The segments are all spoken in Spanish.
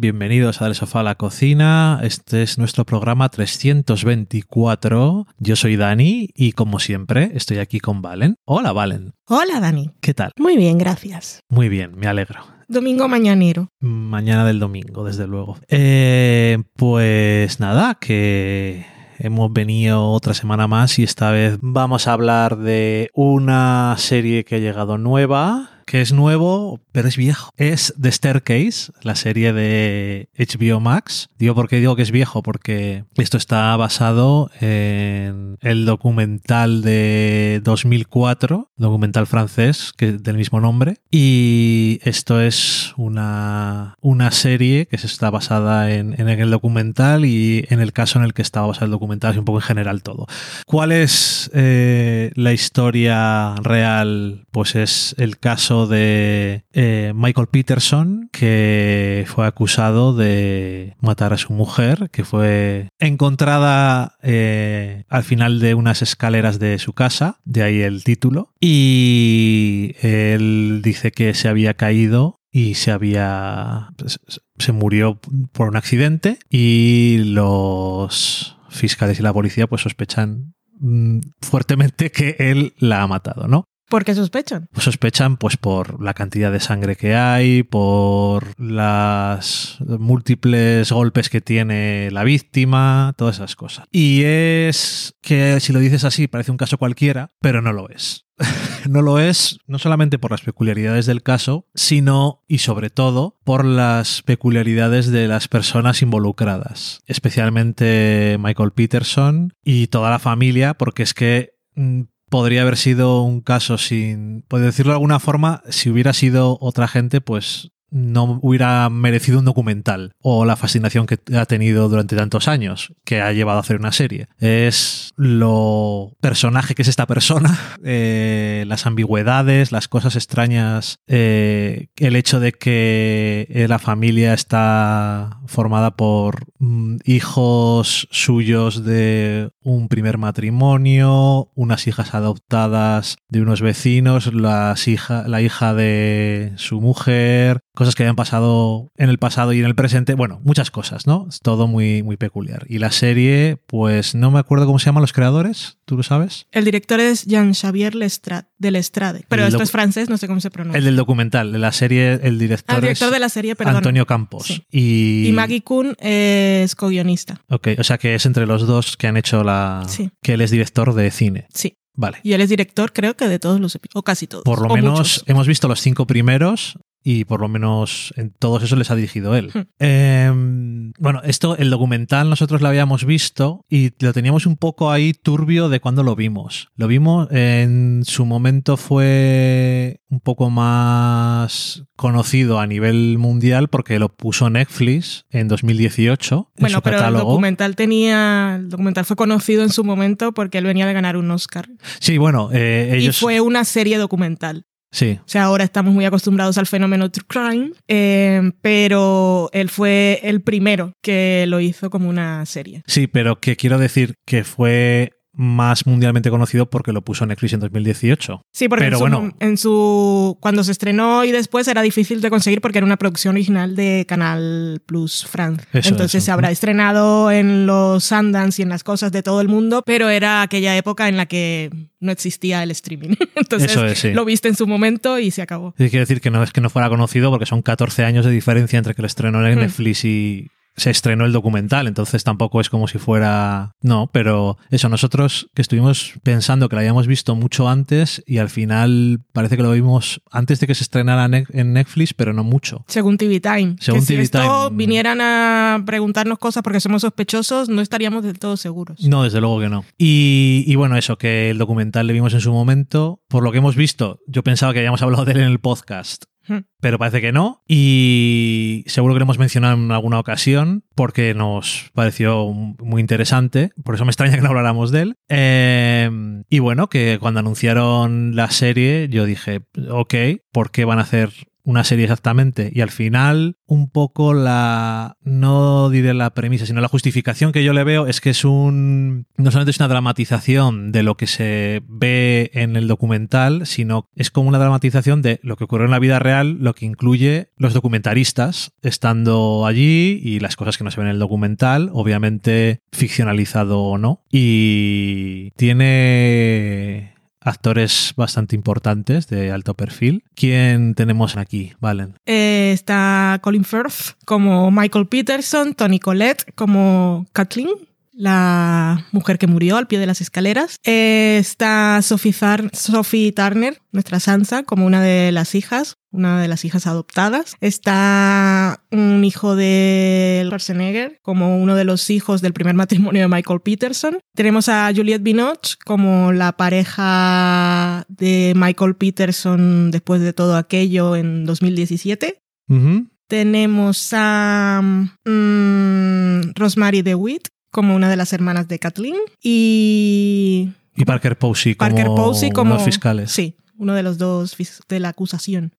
Bienvenidos a Del Sofá a la Cocina. Este es nuestro programa 324. Yo soy Dani y como siempre estoy aquí con Valen. Hola Valen. Hola Dani. ¿Qué tal? Muy bien, gracias. Muy bien, me alegro. Domingo mañanero. Mañana del domingo, desde luego. Eh, pues nada, que hemos venido otra semana más y esta vez vamos a hablar de una serie que ha llegado nueva que es nuevo, pero es viejo. Es The Staircase, la serie de HBO Max. Digo por qué digo que es viejo, porque esto está basado en el documental de 2004, documental francés que del mismo nombre. Y esto es una, una serie que está basada en, en el documental y en el caso en el que estaba basado el documental, y un poco en general todo. ¿Cuál es eh, la historia real? Pues es el caso de eh, Michael Peterson, que fue acusado de matar a su mujer, que fue encontrada eh, al final de unas escaleras de su casa, de ahí el título, y él dice que se había caído y se había pues, se murió por un accidente y los fiscales y la policía pues sospechan mm, fuertemente que él la ha matado, ¿no? ¿Por qué sospechan? Pues sospechan pues por la cantidad de sangre que hay, por las múltiples golpes que tiene la víctima, todas esas cosas. Y es que si lo dices así parece un caso cualquiera, pero no lo es. no lo es no solamente por las peculiaridades del caso, sino y sobre todo por las peculiaridades de las personas involucradas, especialmente Michael Peterson y toda la familia, porque es que mm, podría haber sido un caso sin, puedo decirlo de alguna forma, si hubiera sido otra gente, pues no hubiera merecido un documental o la fascinación que ha tenido durante tantos años que ha llevado a hacer una serie. Es lo personaje que es esta persona, eh, las ambigüedades, las cosas extrañas, eh, el hecho de que eh, la familia está formada por mm, hijos suyos de un primer matrimonio, unas hijas adoptadas de unos vecinos, las hija, la hija de su mujer, cosas que habían pasado en el pasado y en el presente, bueno, muchas cosas, ¿no? Es todo muy, muy peculiar. Y la serie, pues no me acuerdo cómo se llaman los creadores, ¿tú lo sabes? El director es Jean-Xavier Lestrade, del Estrade, pero esto es francés, no sé cómo se pronuncia. El del documental, de la serie, el director, ah, el director es de la serie, perdón. Antonio Campos. Sí. Y... Y Maggie Kuhn es co-guionista. Ok, o sea que es entre los dos que han hecho la... Sí. que él es director de cine. Sí. Vale. Y él es director, creo que de todos los episodios, o casi todos. Por lo menos muchos. hemos visto los cinco primeros y por lo menos en todos esos les ha dirigido él. Hmm. Eh, bueno, esto, el documental nosotros lo habíamos visto y lo teníamos un poco ahí turbio de cuando lo vimos. Lo vimos, en su momento fue un poco más conocido a nivel mundial porque lo puso Netflix en 2018 en Bueno, su pero el documental tenía. El documental fue conocido en su momento porque él venía de ganar un Oscar. Sí, bueno, eh, ellos... Y fue una serie documental. Sí, O sea, ahora estamos muy acostumbrados al fenómeno True Crime, eh, pero él fue el primero que lo hizo como una serie. Sí, pero que quiero decir que fue más mundialmente conocido porque lo puso Netflix en 2018. Sí, porque Pero en, su, bueno. en su cuando se estrenó y después era difícil de conseguir porque era una producción original de Canal Plus France. Eso, Entonces eso. se habrá estrenado en los Sundance y en las cosas de todo el mundo, pero era aquella época en la que no existía el streaming. Entonces Eso es, sí. lo viste en su momento y se acabó. Sí, quiero decir que no es que no fuera conocido porque son 14 años de diferencia entre que lo estrenó en Hmm. Netflix y se estrenó el documental, entonces tampoco es como si fuera... No, pero eso, nosotros que estuvimos pensando que lo habíamos visto mucho antes y al final parece que lo vimos antes de que se estrenara en Netflix, pero no mucho. Según TV Time. Según que si TV esto Time. vinieran a preguntarnos cosas porque somos sospechosos, no estaríamos del todo seguros. No, desde luego que no. Y, y bueno, eso, que el documental le vimos en su momento. Por lo que hemos visto, yo pensaba que habíamos hablado de él en el podcast. Pero parece que no. Y seguro que lo hemos mencionado en alguna ocasión porque nos pareció muy interesante. Por eso me extraña que no habláramos de él. Eh, y bueno, que cuando anunciaron la serie, yo dije, ok, ¿por qué van a hacer una serie exactamente. Y al final, un poco la, no diré la premisa, sino la justificación que yo le veo es que es un, no solamente es una dramatización de lo que se ve en el documental, sino es como una dramatización de lo que ocurrió en la vida real, lo que incluye los documentaristas estando allí y las cosas que no se ven en el documental, obviamente ficcionalizado o no. Y tiene actores bastante importantes de alto perfil. ¿Quién tenemos aquí, Valen? Eh, está Colin Firth como Michael Peterson, Tony Collette como Kathleen, la mujer que murió al pie de las escaleras. Eh, está Sophie, Sophie, Turner, nuestra Sansa, como una de las hijas, una de las hijas adoptadas. Está un hijo de Schwarzenegger, como uno de los hijos del primer matrimonio de Michael Peterson. Tenemos a Juliette Binoche como la pareja de Michael Peterson después de todo aquello en 2017. Tenemos a mm, Rosemary DeWitt como una de las hermanas de Kathleen y... Y Parker Posey como, Parker Posey como los fiscales. Sí, uno de los dos de la acusación.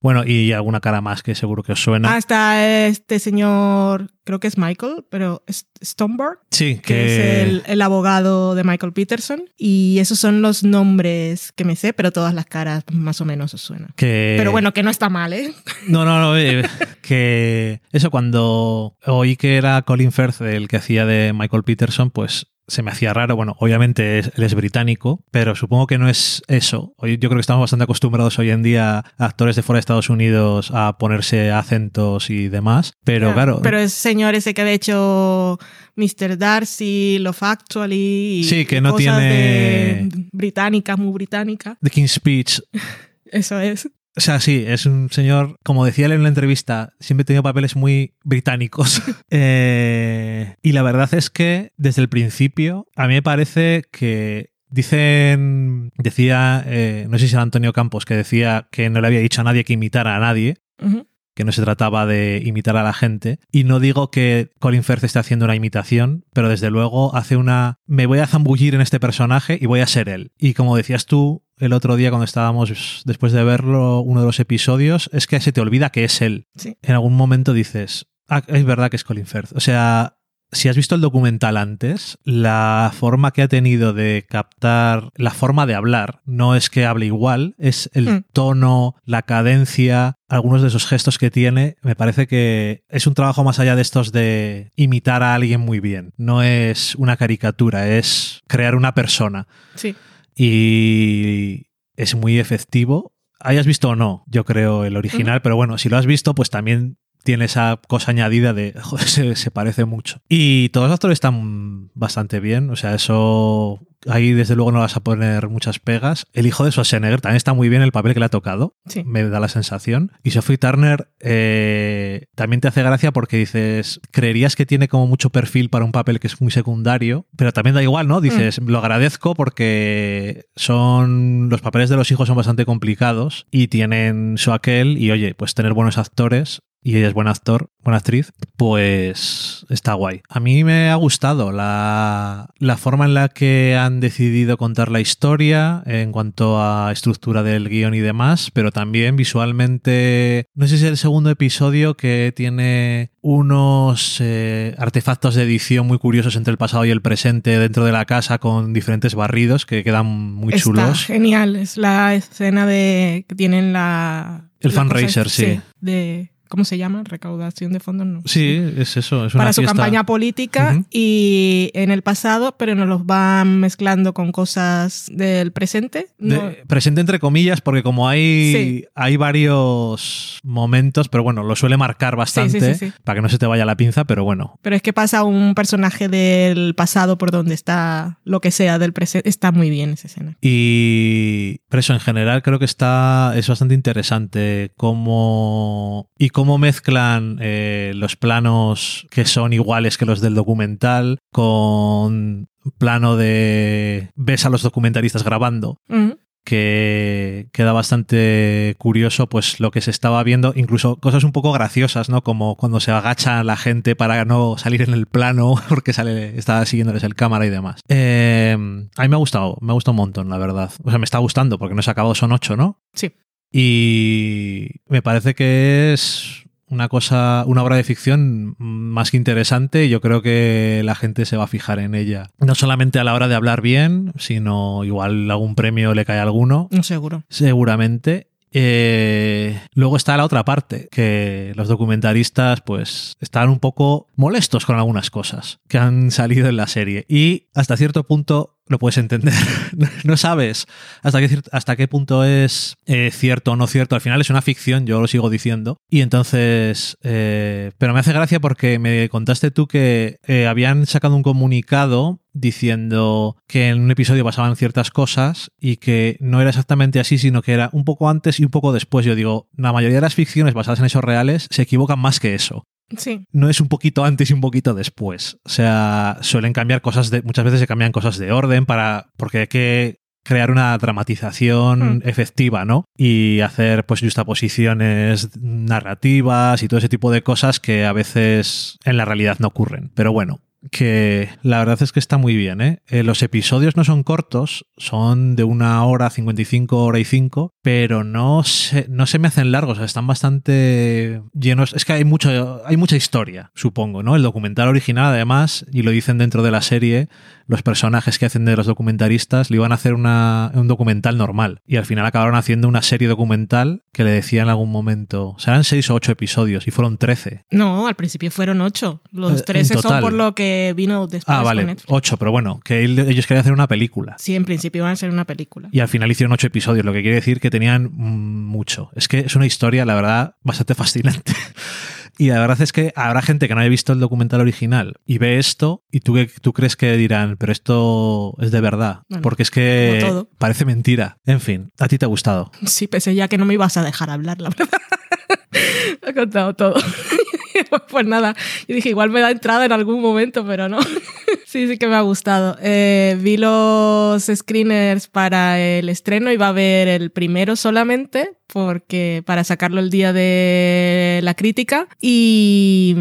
Bueno, y alguna cara más que seguro que os suena. Ah, está este señor, creo que es Michael, pero Stoneberg. Sí, que, es el, abogado de Michael Peterson. Y esos son los nombres que me sé, pero todas las caras más o menos os suenan. Pero bueno, que no está mal, ¿eh? No, no, no. Eh, que eso, cuando oí que era Colin Firth el que hacía de Michael Peterson, pues se me hacía raro. Bueno, obviamente él es británico, pero supongo que no es eso. Yo creo que estamos bastante acostumbrados hoy en día a actores de fuera de Estados Unidos a ponerse acentos y demás. Pero claro. Pero es señor ese que ha hecho Mr. Darcy, Love Actually. sí, que no tiene. británicas, muy británica. The King's Speech. Eso es. O sea, sí, es un señor, como decía él en la entrevista, siempre ha tenido papeles muy británicos. Eh, y la verdad es que desde el principio, a mí me parece que dicen, decía, eh, no sé si era Antonio Campos, que decía que no le había dicho a nadie que imitara a nadie. que no se trataba de imitar a la gente. Y no digo que Colin Firth esté haciendo una imitación, pero desde luego hace una... Me voy a zambullir en este personaje y voy a ser él. Y como decías tú, el otro día cuando estábamos, después de verlo, uno de los episodios, es que se te olvida que es él. En algún momento dices, ah, es verdad que es Colin Firth. O sea, si has visto el documental antes, la forma que ha tenido de captar, la forma de hablar, no es que hable igual, es el hmm. tono, la cadencia, algunos de esos gestos que tiene, me parece que es un trabajo más allá de estos de imitar a alguien muy bien. No es una caricatura, es crear una persona. Sí y es muy efectivo. Hayas visto o no, yo creo, el original, pero bueno, si lo has visto, pues también tiene esa cosa añadida de, joder, se, parece mucho. Y todos los actores están bastante bien, o sea, eso ahí desde luego no vas a poner muchas pegas. El hijo de Schwarzenegger también está muy bien el papel que le ha tocado, me da la sensación. Y Sophie Turner eh, también te hace gracia porque dices, creerías que tiene como mucho perfil para un papel que es muy secundario, pero también da igual, ¿no? Dices, mm. lo agradezco porque son los papeles de los hijos son bastante complicados y tienen su aquel y oye, pues tener buenos actores y ella es buen actor, buena actriz, pues está guay. A mí me ha gustado la, la, forma en la que han decidido contar la historia en cuanto a estructura del guion y demás, pero también visualmente, no sé si es el segundo episodio que tiene unos eh, artefactos de edición muy curiosos entre el pasado y el presente dentro de la casa con diferentes barridos que quedan muy está chulos. Genial, es la escena de que tienen la... El fundraiser, sí. De ¿cómo se llama? Recaudación de fondos. No. Sí, es eso. Es para su campaña política y en el pasado, pero nos los van mezclando con cosas del presente. presente entre comillas, porque como hay, hay varios momentos, pero bueno, lo suele marcar bastante para que no se te vaya la pinza, pero bueno. Pero es que pasa un personaje del pasado por donde está lo que sea del presente. Está muy bien esa escena. Y pero eso en general creo que está es bastante interesante cómo y cómo mezclan eh, los planos que son iguales que los del documental con plano de ves a los documentalistas grabando. que queda bastante curioso pues lo que se estaba viendo, incluso cosas un poco graciosas, ¿no? Como cuando se agacha la gente para no salir en el plano porque sale, está siguiéndoles el cámara y demás. Eh, a mí me ha gustado, me ha gustado un montón, la verdad. O sea, me está gustando porque no se ha acabado, son ocho, ¿no? Sí. Y me parece que es una cosa, una obra de ficción más que interesante. Yo creo que la gente se va a fijar en ella. No solamente a la hora de hablar bien, sino igual algún premio le cae a alguno. Seguro. Seguramente. Eh, luego está la otra parte, que los documentaristas pues están un poco molestos con algunas cosas que han salido en la serie y hasta cierto punto lo puedes entender. no sabes hasta qué, hasta qué punto es eh, cierto o no cierto. Al final es una ficción, yo lo sigo diciendo. Y entonces, eh, pero me hace gracia porque me contaste tú que eh, habían sacado un comunicado diciendo que en un episodio pasaban ciertas cosas y que no era exactamente así, sino que era un poco antes y un poco después. Yo digo, la mayoría de las ficciones basadas en hechos reales se equivocan más que eso. Sí. No es un poquito antes y un poquito después. O sea, suelen cambiar cosas de. Muchas veces se cambian cosas de orden para. porque hay que crear una dramatización Hmm. efectiva, ¿no? Y hacer pues justaposiciones narrativas y todo ese tipo de cosas que a veces en la realidad no ocurren. Pero bueno, que la verdad es que está muy bien, ¿eh? Eh, los episodios no son cortos, son de una hora, 55, hora y 5, pero no se, no se me hacen largos, o sea, están bastante llenos. Es que hay, mucho, hay mucha historia, supongo, ¿no? El documental original, además, y lo dicen dentro de la serie, los personajes que hacen de los documentaristas le iban a hacer una, un documental normal. Y al final acabaron haciendo una serie documental que le decía en algún momento, serán 6 o 8 episodios, y fueron 13. No, al principio fueron ocho. Eh, Los en 13 son total. por lo que vino después Ah, con vale, Netflix. 8, pero bueno, que él- ellos querían hacer una película. Sí, en principio iban a ser una película. Y al final hicieron ocho episodios, lo que quiere decir que tenían mucho. Es que es una historia, la verdad, bastante fascinante. Y la verdad es que habrá gente que no haya visto el documental original y ve esto y tú, tú crees que dirán, pero esto es de verdad. Bueno, porque es que parece mentira. En fin, a ti te ha gustado. Sí, pensé ya que no me ibas a dejar hablar, la verdad. He contado todo. pues nada, yo dije, igual me da entrada en algún momento, pero no. sí, sí que me ha gustado. Eh, vi los screeners para el estreno, iba a ver el primero solamente, porque para sacarlo el día de la crítica, y,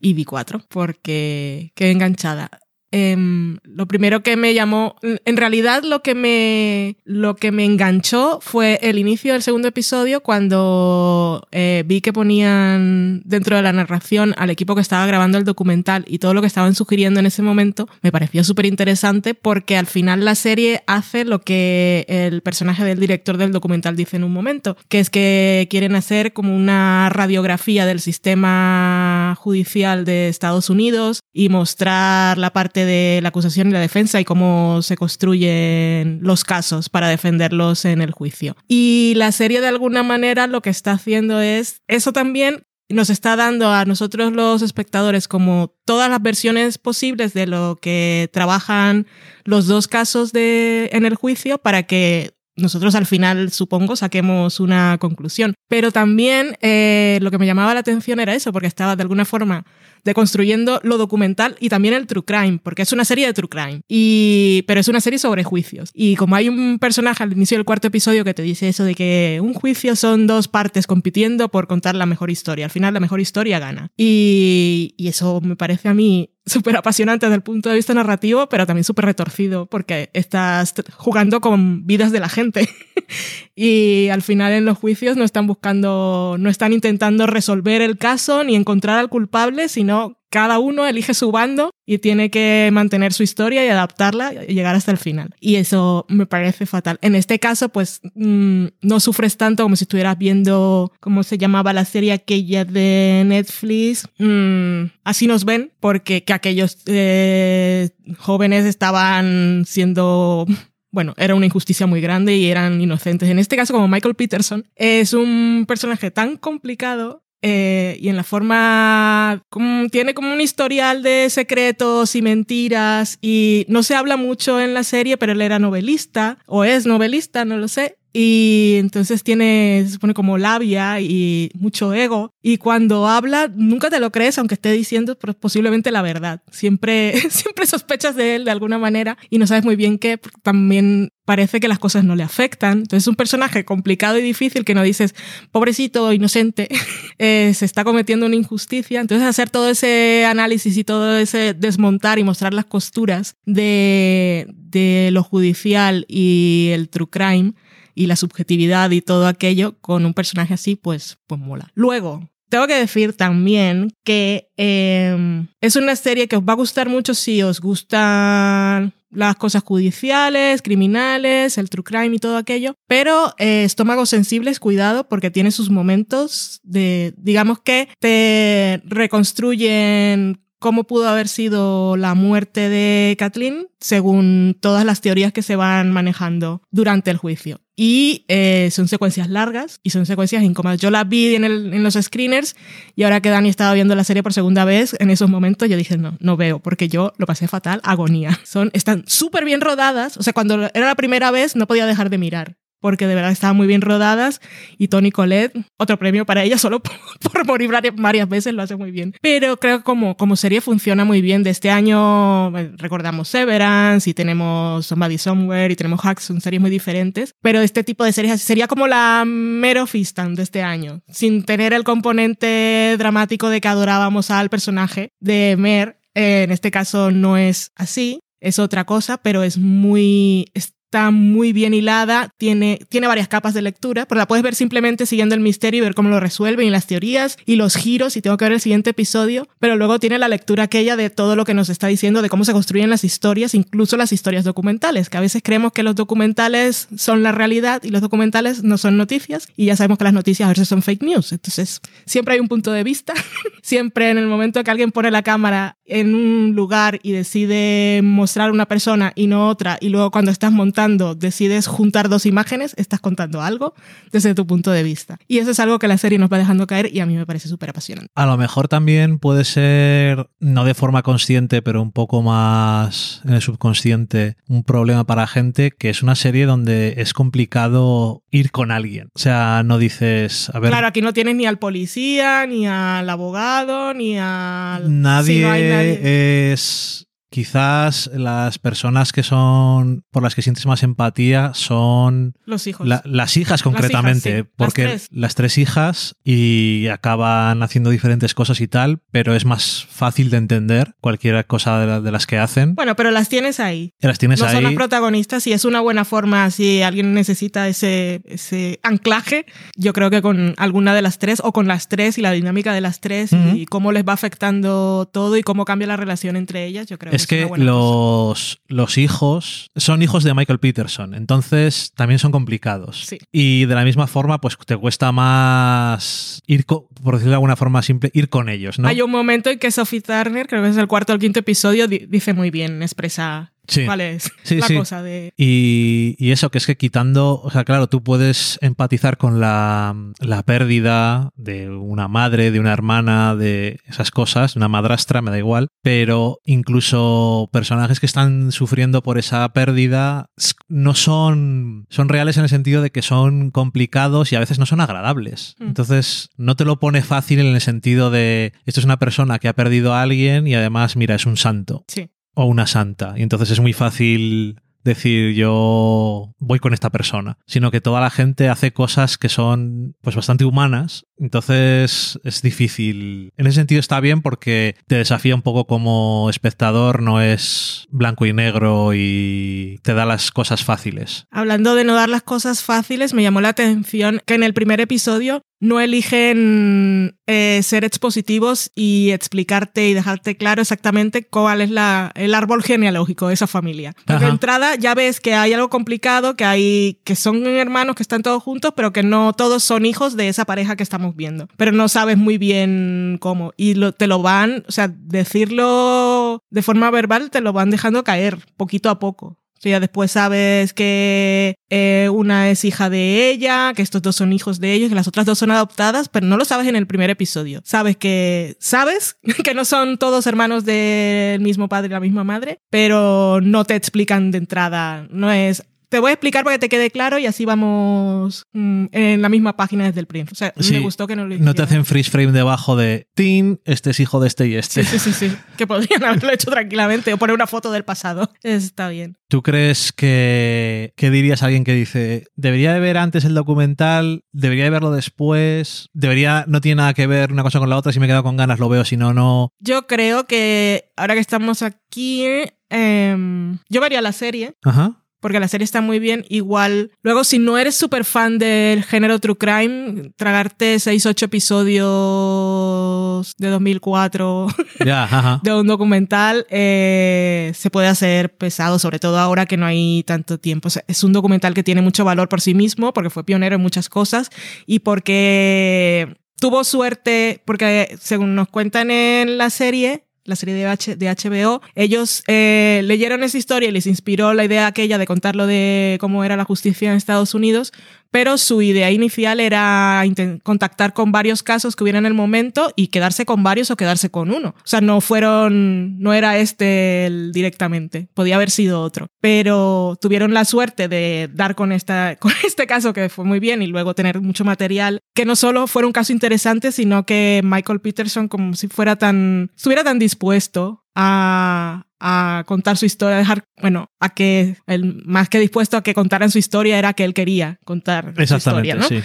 y vi cuatro, porque quedé enganchada. Em, lo primero que me llamó, en realidad lo que me, lo que me enganchó fue el inicio del segundo episodio cuando eh, vi que ponían dentro de la narración al equipo que estaba grabando el documental y todo lo que estaban sugiriendo en ese momento. Me pareció súper interesante porque al final la serie hace lo que el personaje del director del documental dice en un momento, que es que quieren hacer como una radiografía del sistema judicial de Estados Unidos y mostrar la parte de la acusación y la defensa y cómo se construyen los casos para defenderlos en el juicio. Y la serie de alguna manera lo que está haciendo es eso también nos está dando a nosotros los espectadores como todas las versiones posibles de lo que trabajan los dos casos de, en el juicio para que nosotros al final, supongo, saquemos una conclusión. Pero también eh, lo que me llamaba la atención era eso, porque estaba de alguna forma deconstruyendo lo documental y también el true crime, porque es una serie de true crime, y, pero es una serie sobre juicios. Y como hay un personaje al inicio del cuarto episodio que te dice eso de que un juicio son dos partes compitiendo por contar la mejor historia, al final la mejor historia gana. Y, y eso me parece a mí súper apasionante desde el punto de vista narrativo, pero también súper retorcido porque estás jugando con vidas de la gente. y al final en los juicios no están buscando, no están intentando resolver el caso ni encontrar al culpable, sino cada uno elige su bando y tiene que mantener su historia y adaptarla y llegar hasta el final. Y eso me parece fatal. En este caso, pues mmm, no sufres tanto como si estuvieras viendo, ¿cómo se llamaba la serie aquella de Netflix? Mmm, así nos ven, porque que aquellos eh, jóvenes estaban siendo bueno, era una injusticia muy grande y eran inocentes. En este caso, como Michael Peterson, es un personaje tan complicado eh, y en la forma como, tiene como un historial de secretos y mentiras y no se habla mucho en la serie, pero él era novelista o es novelista, no lo sé. Y entonces tiene, se pone como labia y mucho ego. Y cuando habla, nunca te lo crees, aunque esté diciendo posiblemente la verdad. Siempre, siempre sospechas de él de alguna manera y no sabes muy bien qué. También parece que las cosas no le afectan. Entonces es un personaje complicado y difícil que no dices, pobrecito, inocente, eh, se está cometiendo una injusticia. Entonces hacer todo ese análisis y todo ese desmontar y mostrar las costuras de, de lo judicial y el true crime y la subjetividad y todo aquello con un personaje así, pues, pues mola. Luego, tengo que decir también que eh, es una serie que os va a gustar mucho si os gustan las cosas judiciales, criminales, el true crime y todo aquello, pero eh, estómagos sensibles, cuidado, porque tiene sus momentos de, digamos que te reconstruyen cómo pudo haber sido la muerte de Kathleen según todas las teorías que se van manejando durante el juicio. Y eh, son secuencias largas y son secuencias incómodas. Yo las vi en, los screeners y ahora que Dani estaba viendo la serie por segunda vez, en esos momentos yo dije, no, no veo, porque yo lo pasé fatal, agonía. Son, están súper bien rodadas. O sea, cuando era la primera vez no podía dejar de mirar porque de verdad estaban muy bien rodadas y Tony Colette, otro premio para ella solo por, morir varias veces, lo hace muy bien. Pero creo que como, como serie funciona muy bien. De este año eh, recordamos Severance y tenemos Somebody Somewhere y tenemos Hacks, son series muy diferentes, pero este tipo de series sería como la Mero Fistan de este año, sin tener el componente dramático de que adorábamos al personaje de Mer. Eh, en este caso no es así, es otra cosa, pero es muy está muy bien hilada, tiene, tiene varias capas de lectura, pero la puedes ver simplemente siguiendo el misterio y ver cómo lo resuelven y las teorías y los giros y tengo que ver el siguiente episodio, pero luego tiene la lectura aquella de todo lo que nos está diciendo de cómo se construyen las historias, incluso las historias documentales, que a veces creemos que los documentales son la realidad y los documentales no son noticias y ya sabemos que las noticias a veces son fake news, entonces siempre hay un punto de vista, siempre en el momento que alguien pone la cámara en un lugar y decide mostrar una persona y no otra y luego cuando estás montando decides juntar dos imágenes, estás contando algo desde tu punto de vista. Y eso es algo que la serie nos va dejando caer y a mí me parece súper apasionante. A lo mejor también puede ser, no de forma consciente, pero un poco más en el subconsciente, un problema para gente que es una serie donde es complicado ir con alguien. O sea, no dices, a ver... Claro, aquí no tienes ni al policía, ni al abogado, ni al... Nadie, nadie. es Quizás las personas que son por las que sientes más empatía son los hijos. las hijas concretamente, porque las tres. hijas y acaban haciendo diferentes cosas y tal, pero es más fácil de entender cualquier cosa de, las que hacen. Bueno, pero las tienes ahí. Las tienes no ahí. son las protagonistas y es una buena forma si alguien necesita ese, ese anclaje. Yo creo que con alguna de las tres o con las tres y la dinámica de las tres y cómo les va afectando todo y cómo cambia la relación entre ellas, yo creo es que los, los hijos son hijos de Michael Peterson, entonces también son complicados. Y de la misma forma, pues te cuesta más ir, por decirlo de alguna forma simple, ir con ellos, ¿no? Hay un momento en que Sophie Turner, creo que es el cuarto o el quinto episodio, dice muy bien, expresa Sí. ¿Cuál es la cosa de...? Y, y, eso, que es que quitando, o sea, claro, tú puedes empatizar con la, la, pérdida de una madre, de una hermana, de esas cosas, una madrastra, me da igual, pero incluso personajes que están sufriendo por esa pérdida no son, son reales en el sentido de que son complicados y a veces no son agradables. Mm. Entonces, no te lo pone fácil en el sentido de, esto es una persona que ha perdido a alguien y además, mira, es un santo. Sí o una santa. Y entonces es muy fácil decir yo voy con esta persona, sino que toda la gente hace cosas que son pues bastante humanas, entonces es difícil. En ese sentido está bien porque te desafía un poco como espectador, no es blanco y negro y te da las cosas fáciles. Hablando de no dar las cosas fáciles, me llamó la atención que en el primer episodio no eligen eh, ser expositivos y explicarte y dejarte claro exactamente cuál es la, el árbol genealógico de esa familia. Porque de entrada ya ves que hay algo complicado, que hay que son hermanos que están todos juntos, pero que no todos son hijos de esa pareja que estamos viendo. Pero no sabes muy bien cómo. Y te lo van, o sea, decirlo de forma verbal te lo van dejando caer poquito a poco. Sea, después sabes que eh, una es hija de ella, que estos dos son hijos de ellos, que las otras dos son adoptadas, pero no lo sabes en el primer episodio. Sabes que, sabes que no son todos hermanos del mismo padre y la misma madre, pero no te explican de entrada. No es, te voy a explicar para que te quede claro y así vamos mm, en la misma página desde el principio. O sea, me gustó que no lo hicieran. No te hacen freeze frame debajo de Tin, este es hijo de este y este. Sí, sí, sí, sí. Que podrían haberlo hecho tranquilamente o poner una foto del pasado. Está bien. ¿Tú crees que, qué dirías a alguien que dice, debería de ver antes el documental, debería de verlo después, debería, no tiene nada que ver una cosa con la otra, si me quedo con ganas lo veo, si no, no? Yo creo que ahora que estamos aquí, em, yo vería la serie. Ajá porque la serie está muy bien. Igual, luego si no eres súper fan del género True Crime, tragarte 6, 8 episodios de 2004 Ya, ajá. de un documental eh, se puede hacer pesado, sobre todo ahora que no hay tanto tiempo. O sea, es un documental que tiene mucho valor por sí mismo, porque fue pionero en muchas cosas y porque tuvo suerte, porque según nos cuentan en la serie, la serie de, HBO, ellos eh, leyeron esa historia y les inspiró la idea aquella de contarlo de cómo era la justicia en Estados Unidos, pero su idea inicial era contactar con varios casos que hubiera en el momento y quedarse con varios o quedarse con uno. O sea, no fueron, no era este directamente, podía haber sido otro, pero tuvieron la suerte de dar con, esta, con este caso que fue muy bien y luego tener mucho material que no solo fuera un caso interesante, sino que Michael Peterson como si fuera tan, estuviera tan dispuesto a, a contar su historia, dejar, bueno, a que, el, más que dispuesto a que contaran su historia, era que él quería contar su historia, ¿no? sí.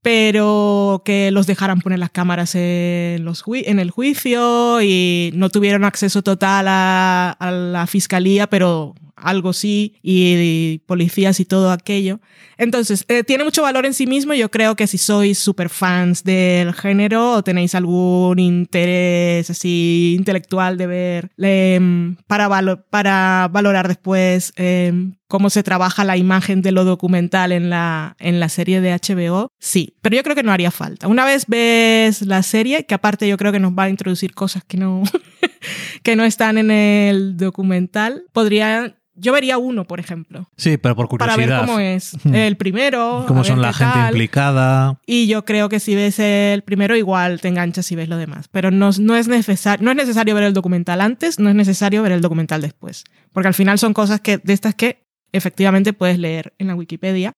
pero que los dejaran poner las cámaras en, los en el juicio y no tuvieron acceso total a, a la fiscalía, pero algo sí, y, policías y todo aquello. Entonces, eh, tiene mucho valor en sí mismo. Yo creo que si sois super fans del género o tenéis algún interés así intelectual de ver em, para valorar después em, cómo se trabaja la imagen de lo documental en la, en la serie de HBO, sí, pero yo creo que no haría falta. Una vez ves la serie, que aparte yo creo que nos va a introducir cosas que no, que no están en el documental, podría... Yo vería uno, por ejemplo, Sí, pero por para curiosidad. ver cómo es Hmm. el primero. Cómo son la gente tal. implicada. Y yo creo que si ves el primero, igual te enganchas y ves lo demás. Pero no, no, es necesario, no es necesario ver el documental antes, no es necesario ver el documental después. Porque al final son cosas que, de estas que efectivamente puedes leer en la Wikipedia.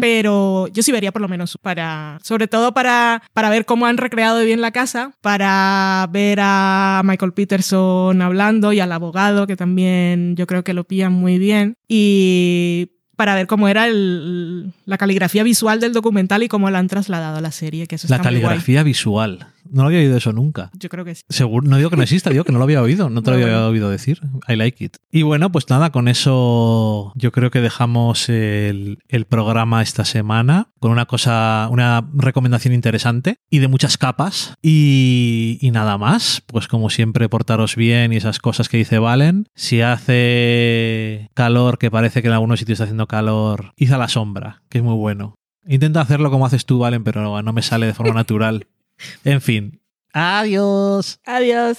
Pero yo sí vería por lo menos para, sobre todo para, para ver cómo han recreado bien la casa, para ver a Michael Peterson hablando y al abogado, que también yo creo que lo pillan muy bien, y para ver cómo era el- la caligrafía visual del documental y cómo la han trasladado a la serie, que eso La está muy guay. caligrafía visual. No lo había oído eso nunca. Yo creo que sí. Seguro, no digo que no exista, digo que no lo había oído, no te lo había oído decir. I like it. Y bueno, pues nada, con eso yo creo que dejamos el, el programa esta semana con una cosa, una recomendación interesante y de muchas capas. Y, y nada más, pues como siempre, portaros bien y esas cosas que dice Valen. Si hace calor, que parece que en algunos sitios está haciendo calor, id a la sombra, que es muy bueno. Intenta hacerlo como haces tú, Valen, pero no me sale de forma natural. En fin. Adiós. Adiós.